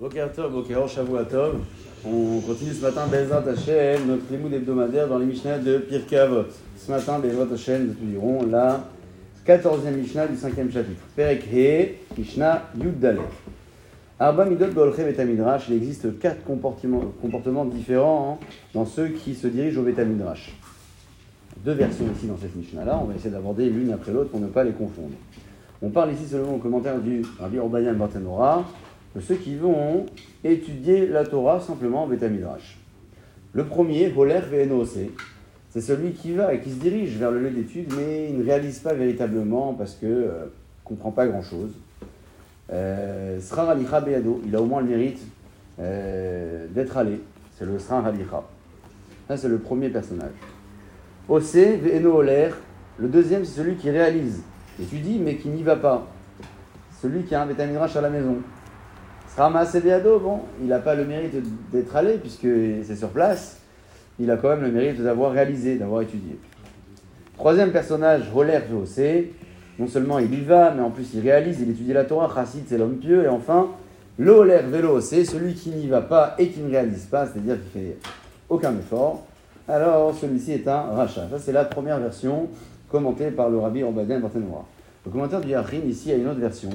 On continue ce matin Bezrat Hashem, notre limoud hebdomadaire dans les Mishnah de Pirkei Avot. Ce matin, Bezrat Hashem, nous dirons la 14e Mishnah du 5e chapitre. Perek He, Mishnah Yud Dalek. Arba Midot Beolche Betamidrash, il existe quatre comportements, comportements différents hein, dans ceux qui se dirigent au Betamidrash. Deux versions ici dans cette Mishnah-là, on va essayer d'aborder l'une après l'autre pour ne pas les confondre. On parle ici seulement au commentaire du Rabbi Orbayan Bartanora, de ceux qui vont étudier la Torah simplement en Betamidrash. Le premier, Holer Ve'enose, c'est celui qui va et qui se dirige vers le lieu d'étude, mais il ne réalise pas véritablement parce que ne comprend pas grand-chose. Euh, Srar Be'ado, il a au moins le mérite euh, d'être allé. C'est le Srar Alicha. Ça, c'est le premier personnage. Ose Ve'eno Holer, le deuxième, c'est celui qui réalise, étudie, mais qui n'y va pas. Celui qui a un Betamidrash à la maison. Rama Beado, bon, il n'a pas le mérite d'être allé puisque c'est sur place. Il a quand même le mérite d'avoir réalisé, d'avoir étudié. Troisième personnage, Holer c'est Non seulement il y va, mais en plus il réalise, il étudie la Torah. Chassid, c'est l'homme pieux. Et enfin, l'Oler Vélo, celui qui n'y va pas et qui ne réalise pas, c'est-à-dire qui fait aucun effort. Alors celui-ci est un rachat. Ça, c'est la première version commentée par le rabbi Obadiah Barthénoir. Le commentaire du Yachim, ici, a une autre version.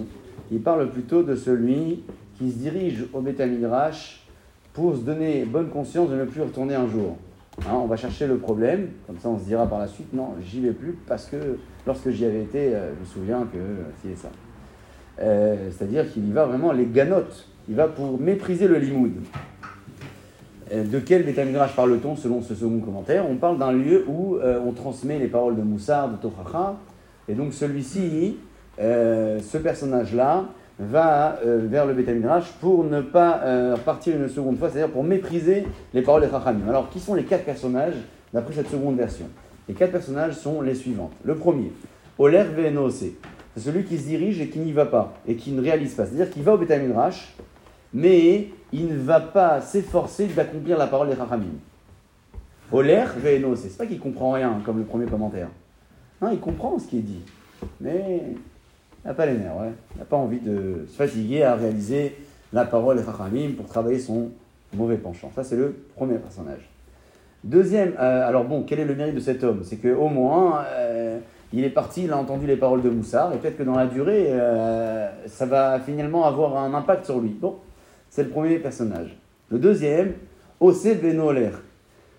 Il parle plutôt de celui qui se dirige au Betamidrash pour se donner bonne conscience de ne plus retourner un jour. Hein, on va chercher le problème, comme ça on se dira par la suite, non, j'y vais plus parce que lorsque j'y avais été, euh, je me souviens que c'est ça. Euh, c'est-à-dire qu'il y va vraiment les ganotes, il va pour mépriser le limoud. Euh, de quel Betamidrash parle-t-on selon ce second commentaire? On parle d'un lieu où on transmet les paroles de Moussard, de Tochacha, et donc celui-ci, ce personnage-là, va euh, vers le Betamidrash pour ne pas euh, partir une seconde fois, c'est-à-dire pour mépriser les paroles des Chachamim. Alors, qui sont les quatre personnages d'après cette seconde version? Les quatre personnages sont les suivants. Le premier, Oler Venose, c'est celui qui se dirige et qui n'y va pas, et qui ne réalise pas. C'est-à-dire qu'il va au Betamidrash, mais il ne va pas s'efforcer d'accomplir la parole des Chachamim. Oler Venose, c'est pas qu'il comprend rien, comme le premier commentaire. Non, il comprend ce qui est dit, mais n'a pas les nerfs, ouais. N'a pas envie de se fatiguer à réaliser la parole des Chachamim pour travailler son mauvais penchant. Ça, c'est le premier personnage. Deuxième, euh, alors bon, quel est le mérite de cet homme? C'est qu'au moins, euh, il est parti, il a entendu les paroles de Moussard, et peut-être que dans la durée, euh, ça va finalement avoir un impact sur lui. Bon, c'est le premier personnage. Le deuxième, Ose Benoler.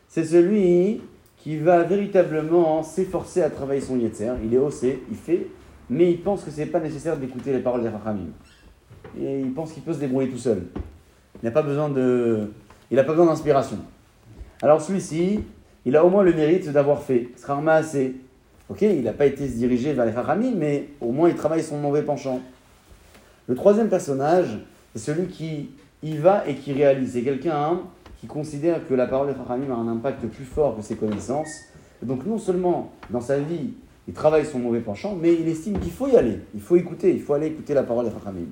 C'est celui qui va véritablement s'efforcer à travailler son Yetzer. Il est Osé, il fait mais il pense que ce n'est pas nécessaire d'écouter les paroles des Rachamim. Et il pense qu'il peut se débrouiller tout seul. Il n'a pas besoin de, il n'a pas besoin d'inspiration. Alors celui-ci, il a au moins le mérite d'avoir fait. Srarma assez. Ok, il n'a pas été se diriger vers les Rachamim, mais au moins il travaille son mauvais penchant. Le troisième personnage, c'est celui qui y va et qui réalise. C'est quelqu'un hein, qui considère que la parole des Rachamim a un impact plus fort que ses connaissances. donc non seulement dans sa vie, il travaille son mauvais penchant, mais il estime qu'il faut y aller, il faut écouter, il faut aller écouter la parole des Chachamim.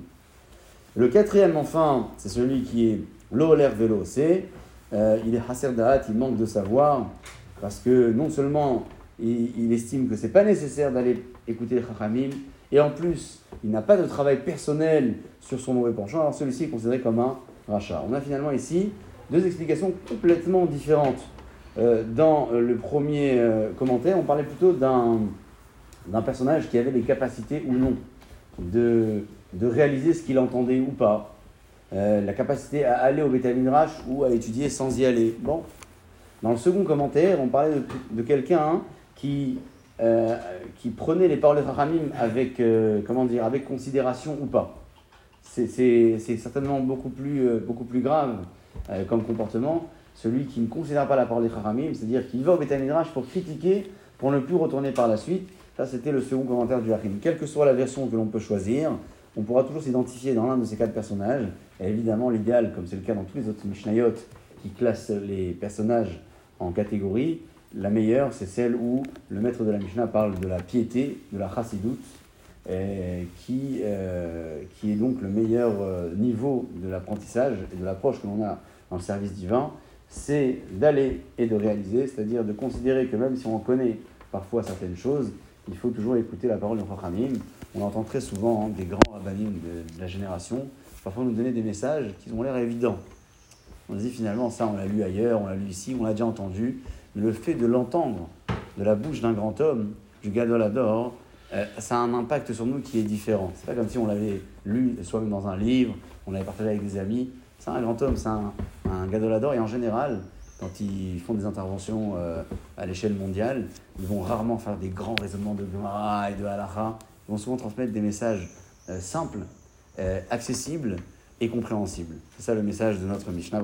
Le quatrième, enfin, c'est celui qui est l'Oler Vélo, c'est euh, il est Hasser Da'at, il manque de savoir, parce que non seulement il, estime que c'est pas nécessaire d'aller écouter les Chachamim, et en plus, il n'a pas de travail personnel sur son mauvais penchant, alors celui-ci est considéré comme un rachat. On a finalement ici deux explications complètement différentes. Euh, dans le premier euh, commentaire, on parlait plutôt d'un d'un personnage qui avait les capacités ou non de, de réaliser ce qu'il entendait ou pas, euh, la capacité à aller au Beth ou à étudier sans y aller. Bon, dans le second commentaire, on parlait de, quelqu'un qui, euh, qui prenait les paroles de Rahamim avec, euh, comment dire, avec considération ou pas. C'est certainement beaucoup plus, beaucoup plus grave comme comportement, celui qui ne considère pas la parole des Rahamim, c'est-à-dire qu'il va au Beth pour critiquer, pour ne plus retourner par la suite, ça, c'était le second commentaire du Harim. Quelle que soit la version que l'on peut choisir, on pourra toujours s'identifier dans l'un de ces quatre personnages. Et évidemment, l'idéal, comme c'est le cas dans tous les autres Mishnayot qui classent les personnages en catégories, la meilleure, c'est celle où le maître de la Mishnah parle de la piété, de la chassidoute, qui, euh, qui est donc le meilleur euh, niveau de l'apprentissage et de l'approche que l'on a dans le service divin, c'est d'aller et de réaliser, c'est-à-dire de considérer que même si on connaît parfois certaines choses, il faut toujours écouter la parole de Chachamim. On entend très souvent hein, des grands rabbinim de, la génération parfois nous donner des messages qui ont l'air évidents. On se dit finalement, ça on l'a lu ailleurs, on l'a lu ici, on l'a déjà entendu. Mais le fait de l'entendre de la bouche d'un grand homme, du Gadolador, euh, ça a un impact sur nous qui est différent. C'est pas comme si on l'avait lu soi-même dans un livre, on l'avait partagé avec des amis. C'est un grand homme, c'est un, un et en général, quand ils font des interventions euh, à l'échelle mondiale, ils vont rarement faire des grands raisonnements de Gemara et de Halacha. Ils vont souvent transmettre des messages euh, simples, accessibles et compréhensibles. C'est ça le message de notre Mishnah.